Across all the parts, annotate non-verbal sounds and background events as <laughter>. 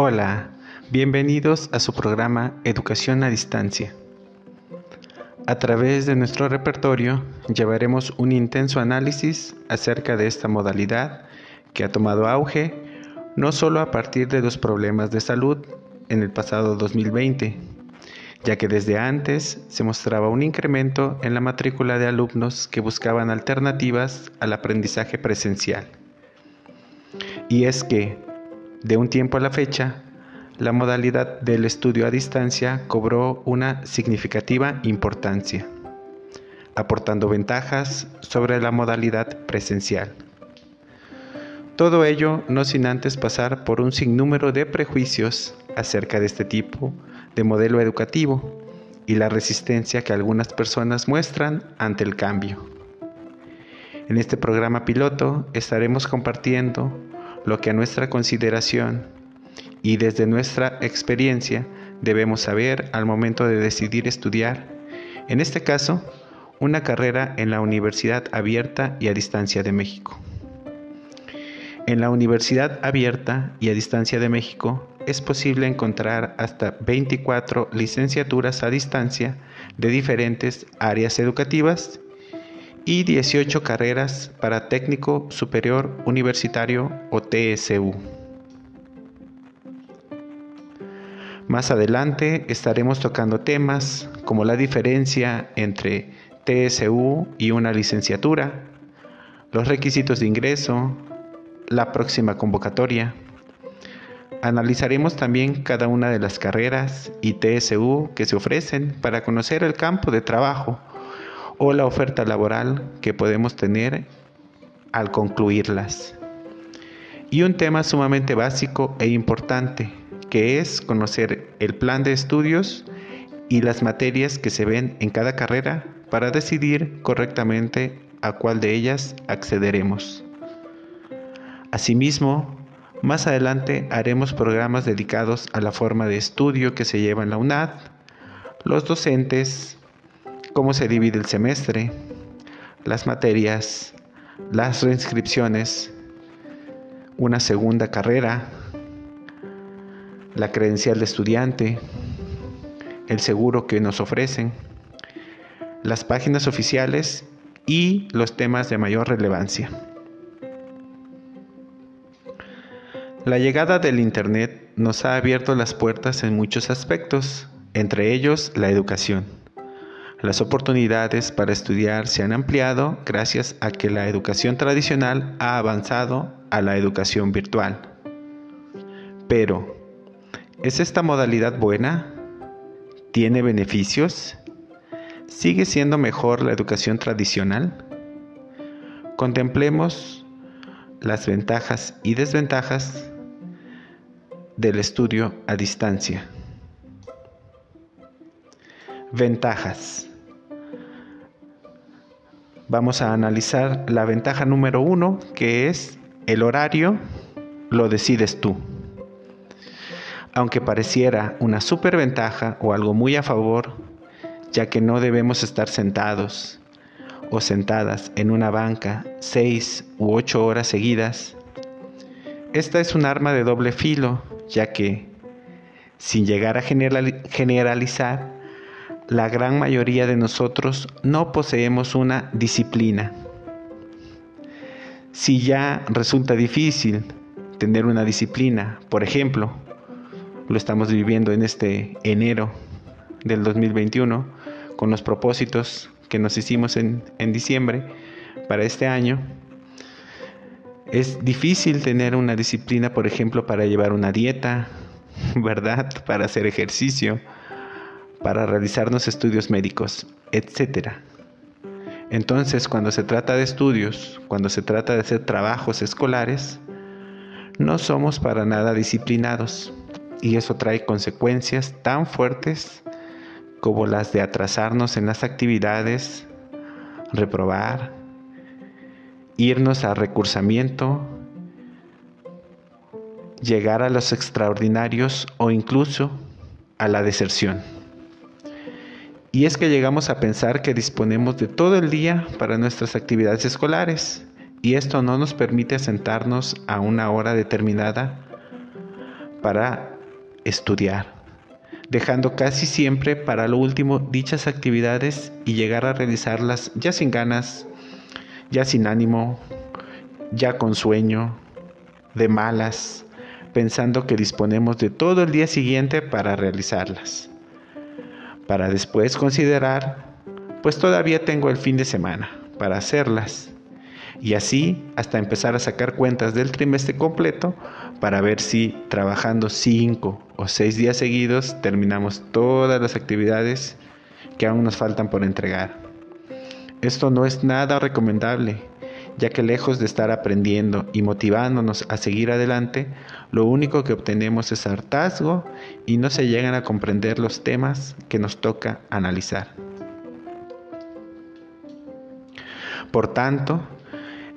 Hola, bienvenidos a su programa Educación a Distancia. A través de nuestro repertorio llevaremos un intenso análisis acerca de esta modalidad que ha tomado auge no solo a partir de los problemas de salud en el pasado 2020, ya que desde antes se mostraba un incremento en la matrícula de alumnos que buscaban alternativas al aprendizaje presencial. Y es que, de un tiempo a la fecha, la modalidad del estudio a distancia cobró una significativa importancia, aportando ventajas sobre la modalidad presencial. Todo ello no sin antes pasar por un sinnúmero de prejuicios acerca de este tipo de modelo educativo y la resistencia que algunas personas muestran ante el cambio. En este programa piloto estaremos compartiendo lo que a nuestra consideración y desde nuestra experiencia debemos saber al momento de decidir estudiar, en este caso, una carrera en la Universidad Abierta y a Distancia de México. En la Universidad Abierta y a Distancia de México es posible encontrar hasta 24 licenciaturas a distancia de diferentes áreas educativas y 18 carreras para técnico superior universitario o TSU. Más adelante estaremos tocando temas como la diferencia entre TSU y una licenciatura, los requisitos de ingreso, la próxima convocatoria. Analizaremos también cada una de las carreras y TSU que se ofrecen para conocer el campo de trabajo o la oferta laboral que podemos tener al concluirlas. Y un tema sumamente básico e importante, que es conocer el plan de estudios y las materias que se ven en cada carrera para decidir correctamente a cuál de ellas accederemos. Asimismo, más adelante haremos programas dedicados a la forma de estudio que se lleva en la UNAD, los docentes, cómo se divide el semestre, las materias, las reinscripciones, una segunda carrera, la credencial de estudiante, el seguro que nos ofrecen, las páginas oficiales y los temas de mayor relevancia. La llegada del Internet nos ha abierto las puertas en muchos aspectos, entre ellos la educación. Las oportunidades para estudiar se han ampliado gracias a que la educación tradicional ha avanzado a la educación virtual. Pero, ¿es esta modalidad buena? ¿Tiene beneficios? ¿Sigue siendo mejor la educación tradicional? Contemplemos las ventajas y desventajas del estudio a distancia. Ventajas. Vamos a analizar la ventaja número uno, que es el horario lo decides tú. Aunque pareciera una superventaja o algo muy a favor, ya que no debemos estar sentados o sentadas en una banca seis u ocho horas seguidas, esta es un arma de doble filo ya que, sin llegar a generalizar, la gran mayoría de nosotros no poseemos una disciplina. Si ya resulta difícil tener una disciplina, por ejemplo, lo estamos viviendo en este enero del 2021, con los propósitos que nos hicimos en, en diciembre para este año, es difícil tener una disciplina, por ejemplo, para llevar una dieta, <laughs> ¿verdad? Para hacer ejercicio, para realizarnos estudios médicos, etc. Entonces, cuando se trata de estudios, cuando se trata de hacer trabajos escolares, no somos para nada disciplinados y eso trae consecuencias tan fuertes como las de atrasarnos en las actividades, reprobar, irnos a recursamiento, llegar a los extraordinarios o incluso a la deserción. Y es que llegamos a pensar que disponemos de todo el día para nuestras actividades escolares. Y esto no nos permite sentarnos a una hora determinada para estudiar, dejando casi siempre para lo último dichas actividades y llegar a realizarlas ya sin ganas, ya sin ánimo, ya con sueño, de malas, pensando que disponemos de todo el día siguiente para realizarlas, para después considerar, pues todavía tengo el fin de semana para hacerlas, y así hasta empezar a sacar cuentas del trimestre completo para ver si trabajando cinco o seis días seguidos terminamos todas las actividades que aún nos faltan por entregar. Esto no es nada recomendable, ya que lejos de estar aprendiendo y motivándonos a seguir adelante, lo único que obtenemos es hartazgo y no se llegan a comprender los temas que nos toca analizar. Por tanto,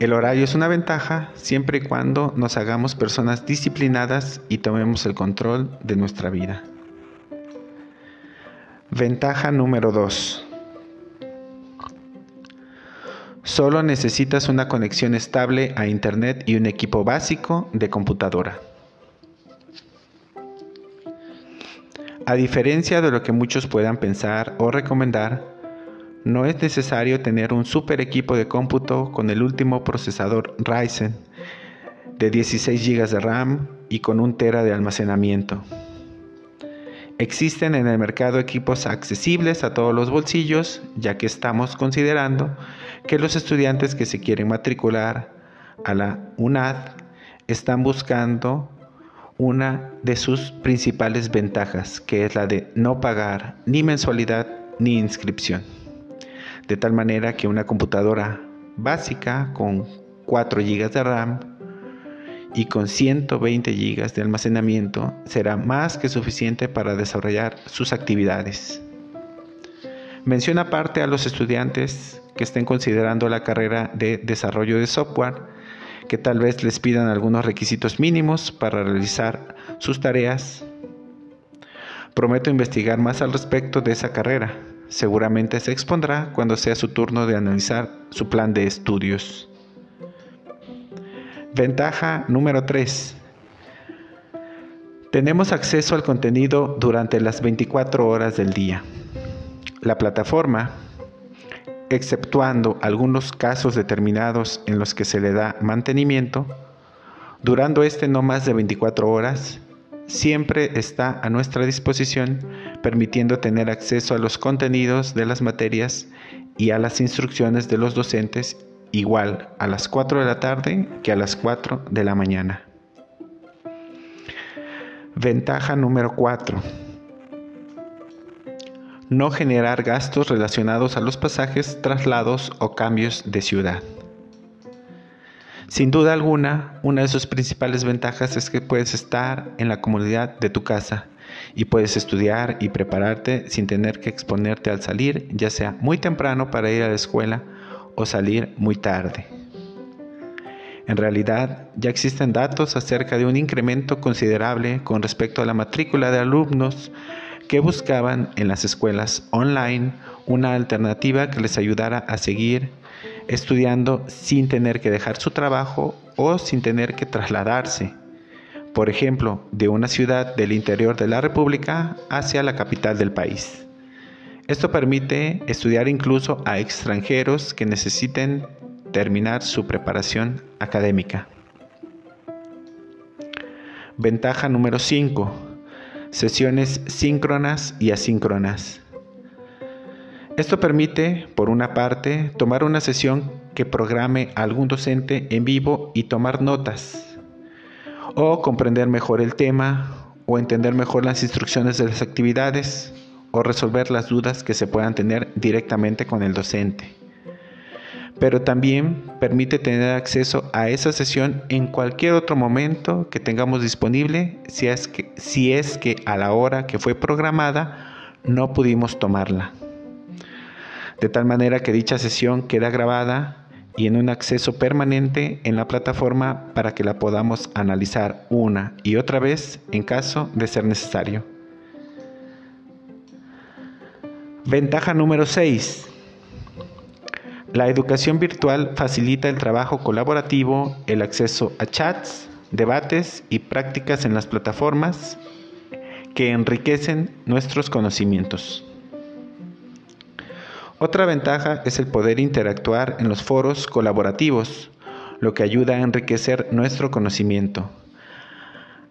el horario es una ventaja siempre y cuando nos hagamos personas disciplinadas y tomemos el control de nuestra vida. Ventaja número 2. Solo necesitas una conexión estable a Internet y un equipo básico de computadora. A diferencia de lo que muchos puedan pensar o recomendar, no es necesario tener un super equipo de cómputo con el último procesador Ryzen de 16 GB de RAM y con un tera de almacenamiento. Existen en el mercado equipos accesibles a todos los bolsillos, ya que estamos considerando que los estudiantes que se quieren matricular a la UNAD están buscando una de sus principales ventajas, que es la de no pagar ni mensualidad ni inscripción. De tal manera que una computadora básica con 4 GB de RAM y con 120 GB de almacenamiento será más que suficiente para desarrollar sus actividades. Menciona aparte a los estudiantes que estén considerando la carrera de desarrollo de software, que tal vez les pidan algunos requisitos mínimos para realizar sus tareas. Prometo investigar más al respecto de esa carrera. Seguramente se expondrá cuando sea su turno de analizar su plan de estudios. Ventaja número 3. Tenemos acceso al contenido durante las 24 horas del día. La plataforma, exceptuando algunos casos determinados en los que se le da mantenimiento, durando este no más de 24 horas, siempre está a nuestra disposición, permitiendo tener acceso a los contenidos de las materias y a las instrucciones de los docentes igual a las 4 de la tarde que a las 4 de la mañana. Ventaja número 4. No generar gastos relacionados a los pasajes, traslados o cambios de ciudad. Sin duda alguna, una de sus principales ventajas es que puedes estar en la comunidad de tu casa y puedes estudiar y prepararte sin tener que exponerte al salir, ya sea muy temprano para ir a la escuela o salir muy tarde. En realidad, ya existen datos acerca de un incremento considerable con respecto a la matrícula de alumnos que buscaban en las escuelas online una alternativa que les ayudara a seguir estudiando sin tener que dejar su trabajo o sin tener que trasladarse, por ejemplo, de una ciudad del interior de la República hacia la capital del país. Esto permite estudiar incluso a extranjeros que necesiten terminar su preparación académica. Ventaja número 5. Sesiones síncronas y asíncronas. Esto permite, por una parte, tomar una sesión que programe algún docente en vivo y tomar notas, o comprender mejor el tema, o entender mejor las instrucciones de las actividades, o resolver las dudas que se puedan tener directamente con el docente. Pero también permite tener acceso a esa sesión en cualquier otro momento que tengamos disponible si es que, si es que a la hora que fue programada no pudimos tomarla. De tal manera que dicha sesión queda grabada y en un acceso permanente en la plataforma para que la podamos analizar una y otra vez en caso de ser necesario. Ventaja número 6. La educación virtual facilita el trabajo colaborativo, el acceso a chats, debates y prácticas en las plataformas que enriquecen nuestros conocimientos. Otra ventaja es el poder interactuar en los foros colaborativos, lo que ayuda a enriquecer nuestro conocimiento,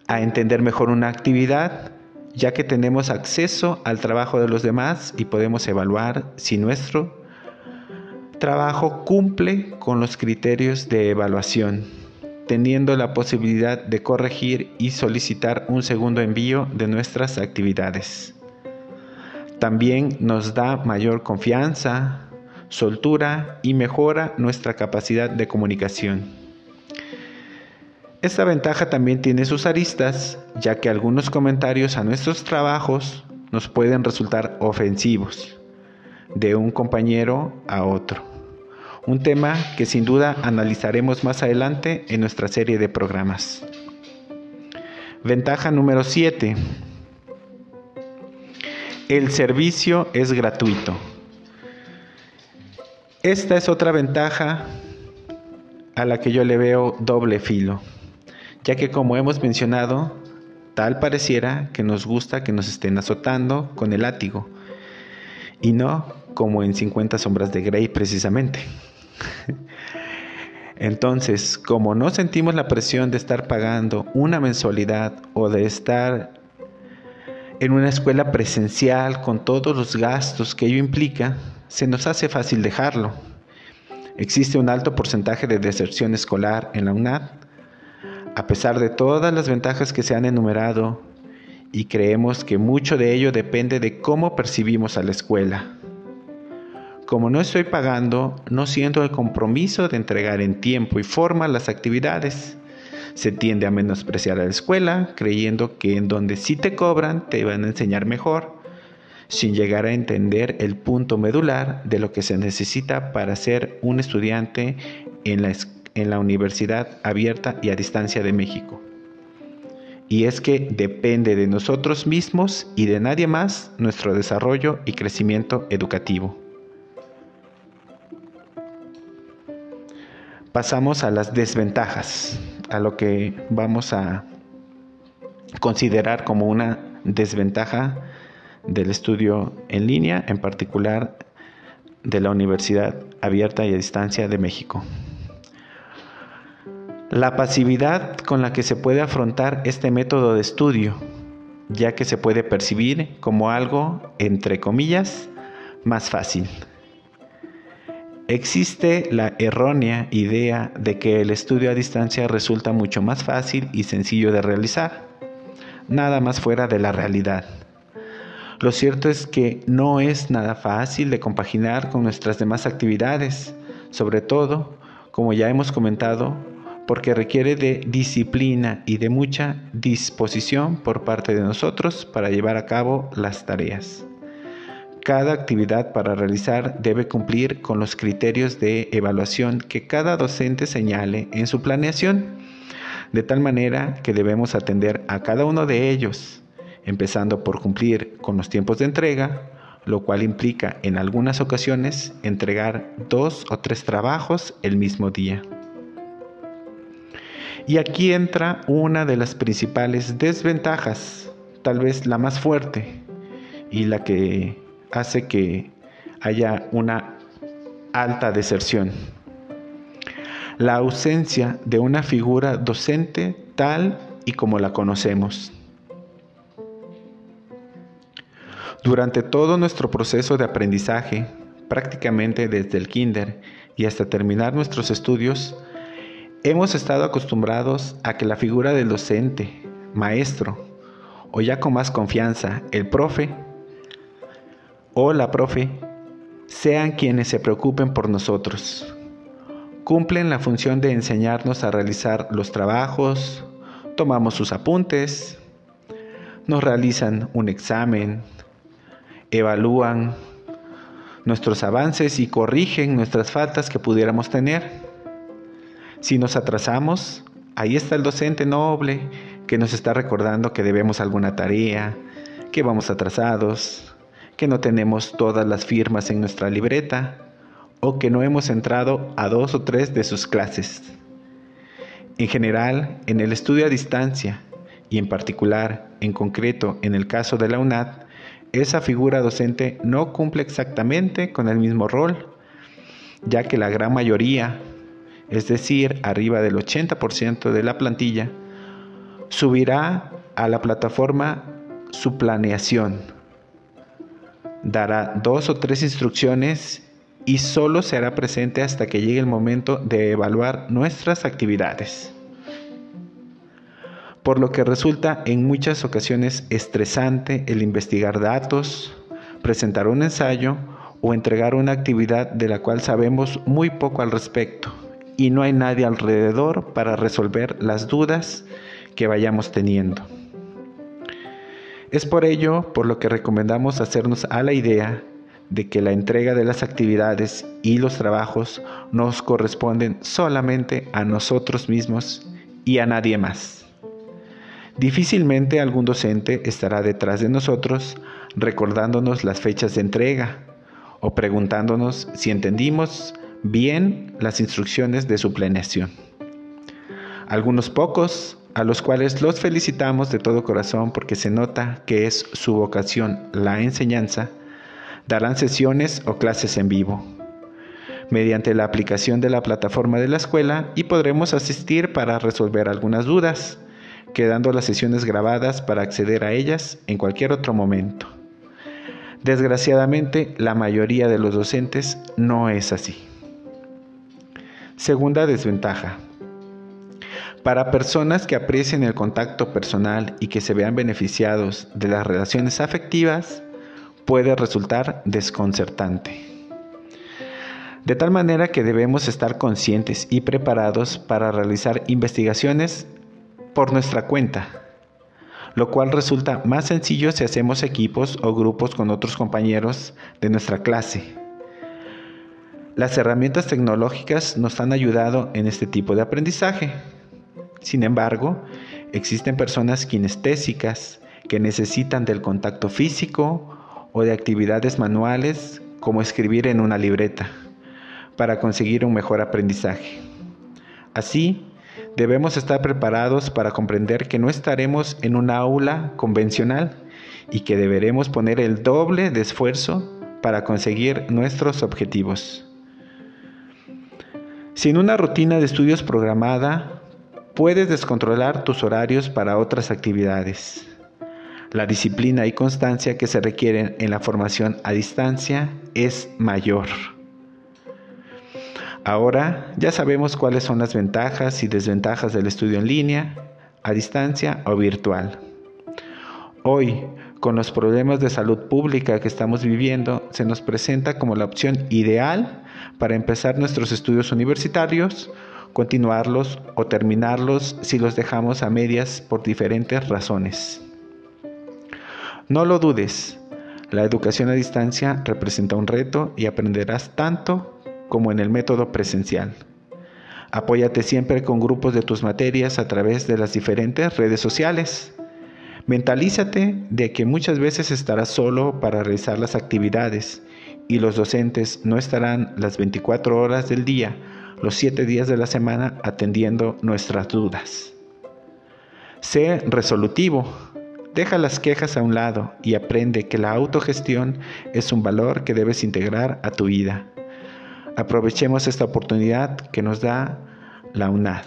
a entender mejor una actividad, ya que tenemos acceso al trabajo de los demás y podemos evaluar si nuestro trabajo cumple con los criterios de evaluación, teniendo la posibilidad de corregir y solicitar un segundo envío de nuestras actividades. También nos da mayor confianza, soltura y mejora nuestra capacidad de comunicación. Esta ventaja también tiene sus aristas, ya que algunos comentarios a nuestros trabajos nos pueden resultar ofensivos de un compañero a otro. Un tema que sin duda analizaremos más adelante en nuestra serie de programas. Ventaja número 7. El servicio es gratuito. Esta es otra ventaja a la que yo le veo doble filo, ya que como hemos mencionado, tal pareciera que nos gusta que nos estén azotando con el látigo, y no como en 50 sombras de Grey precisamente. <laughs> Entonces, como no sentimos la presión de estar pagando una mensualidad o de estar en una escuela presencial con todos los gastos que ello implica, se nos hace fácil dejarlo. Existe un alto porcentaje de deserción escolar en la UNAD, a pesar de todas las ventajas que se han enumerado, y creemos que mucho de ello depende de cómo percibimos a la escuela. Como no estoy pagando, no siento el compromiso de entregar en tiempo y forma las actividades. Se tiende a menospreciar a la escuela, creyendo que en donde sí te cobran te van a enseñar mejor sin llegar a entender el punto medular de lo que se necesita para ser un estudiante en la, en la Universidad Abierta y a Distancia de México. Y es que depende de nosotros mismos y de nadie más nuestro desarrollo y crecimiento educativo. Pasamos a las desventajas, a lo que vamos a considerar como una desventaja del estudio en línea, en particular de la Universidad Abierta y a Distancia de México. La pasividad con la que se puede afrontar este método de estudio, ya que se puede percibir como algo, entre comillas, más fácil. Existe la errónea idea de que el estudio a distancia resulta mucho más fácil y sencillo de realizar, nada más fuera de la realidad. Lo cierto es que no es nada fácil de compaginar con nuestras demás actividades, sobre todo, como ya hemos comentado, porque requiere de disciplina y de mucha disposición por parte de nosotros para llevar a cabo las tareas. Cada actividad para realizar debe cumplir con los criterios de evaluación que cada docente señale en su planeación, de tal manera que debemos atender a cada uno de ellos empezando por cumplir con los tiempos de entrega, lo cual implica en algunas ocasiones entregar dos o tres trabajos el mismo día. Y aquí entra una de las principales desventajas, tal vez la más fuerte y la que hace que haya una alta deserción. La ausencia de una figura docente tal y como la conocemos. Durante todo nuestro proceso de aprendizaje, prácticamente desde el kinder y hasta terminar nuestros estudios, hemos estado acostumbrados a que la figura del docente, maestro, o ya con más confianza, el profe o la profe, sean quienes se preocupen por nosotros. Cumplen la función de enseñarnos a realizar los trabajos, tomamos sus apuntes, nos realizan un examen, evalúan nuestros avances y corrigen nuestras faltas que pudiéramos tener. Si nos atrasamos, ahí está el docente noble que nos está recordando que debemos alguna tarea, que vamos atrasados, que no tenemos todas las firmas en nuestra libreta o que no hemos entrado a dos o tres de sus clases. En general, en el estudio a distancia y en particular, en concreto, en el caso de la UNAD, esa figura docente no cumple exactamente con el mismo rol, ya que la gran mayoría, es decir, arriba del 80% de la plantilla, subirá a la plataforma su planeación, dará dos o tres instrucciones y solo se hará presente hasta que llegue el momento de evaluar nuestras actividades. Por lo que resulta en muchas ocasiones estresante el investigar datos, presentar un ensayo o entregar una actividad de la cual sabemos muy poco al respecto y no hay nadie alrededor para resolver las dudas que vayamos teniendo. Es por ello por lo que recomendamos hacernos a la idea de que la entrega de las actividades y los trabajos nos corresponden solamente a nosotros mismos y a nadie más. Difícilmente algún docente estará detrás de nosotros recordándonos las fechas de entrega o preguntándonos si entendimos bien las instrucciones de su planeación. Algunos pocos, a los cuales los felicitamos de todo corazón porque se nota que es su vocación la enseñanza, darán sesiones o clases en vivo mediante la aplicación de la plataforma de la escuela y podremos asistir para resolver algunas dudas quedando las sesiones grabadas para acceder a ellas en cualquier otro momento. Desgraciadamente, la mayoría de los docentes no es así. Segunda desventaja. Para personas que aprecien el contacto personal y que se vean beneficiados de las relaciones afectivas, puede resultar desconcertante. De tal manera que debemos estar conscientes y preparados para realizar investigaciones por nuestra cuenta, lo cual resulta más sencillo si hacemos equipos o grupos con otros compañeros de nuestra clase. Las herramientas tecnológicas nos han ayudado en este tipo de aprendizaje. Sin embargo, existen personas kinestésicas que necesitan del contacto físico o de actividades manuales como escribir en una libreta para conseguir un mejor aprendizaje. Así, Debemos estar preparados para comprender que no estaremos en una aula convencional y que deberemos poner el doble de esfuerzo para conseguir nuestros objetivos. Sin una rutina de estudios programada, puedes descontrolar tus horarios para otras actividades. La disciplina y constancia que se requieren en la formación a distancia es mayor. Ahora ya sabemos cuáles son las ventajas y desventajas del estudio en línea, a distancia o virtual. Hoy, con los problemas de salud pública que estamos viviendo, se nos presenta como la opción ideal para empezar nuestros estudios universitarios, continuarlos o terminarlos si los dejamos a medias por diferentes razones. No lo dudes, la educación a distancia representa un reto y aprenderás tanto como en el método presencial. Apóyate siempre con grupos de tus materias a través de las diferentes redes sociales. Mentalízate de que muchas veces estarás solo para realizar las actividades y los docentes no estarán las 24 horas del día, los 7 días de la semana atendiendo nuestras dudas. Sé resolutivo, deja las quejas a un lado y aprende que la autogestión es un valor que debes integrar a tu vida. Aprovechemos esta oportunidad que nos da la UNAD.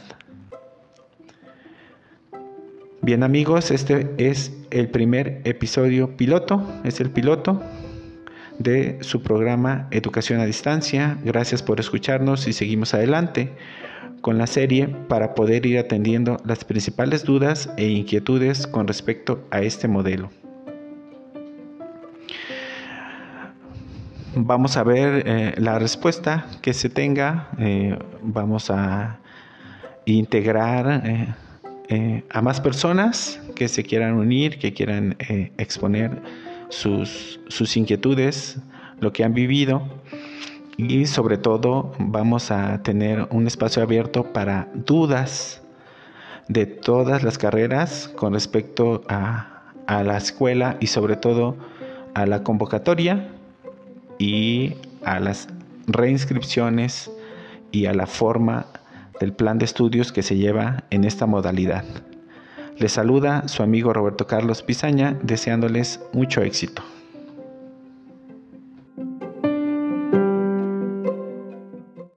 Bien amigos, este es el primer episodio piloto, es el piloto de su programa Educación a Distancia. Gracias por escucharnos y seguimos adelante con la serie para poder ir atendiendo las principales dudas e inquietudes con respecto a este modelo. vamos a ver eh, la respuesta que se tenga, eh, vamos a integrar eh, a más personas que se quieran unir, que quieran exponer sus, sus inquietudes, lo que han vivido y sobre todo vamos a tener un espacio abierto para dudas de todas las carreras con respecto a, a la escuela y sobre todo a la convocatoria y a las reinscripciones y a la forma del plan de estudios que se lleva en esta modalidad. Les saluda su amigo Roberto Carlos Pizaña deseándoles mucho éxito.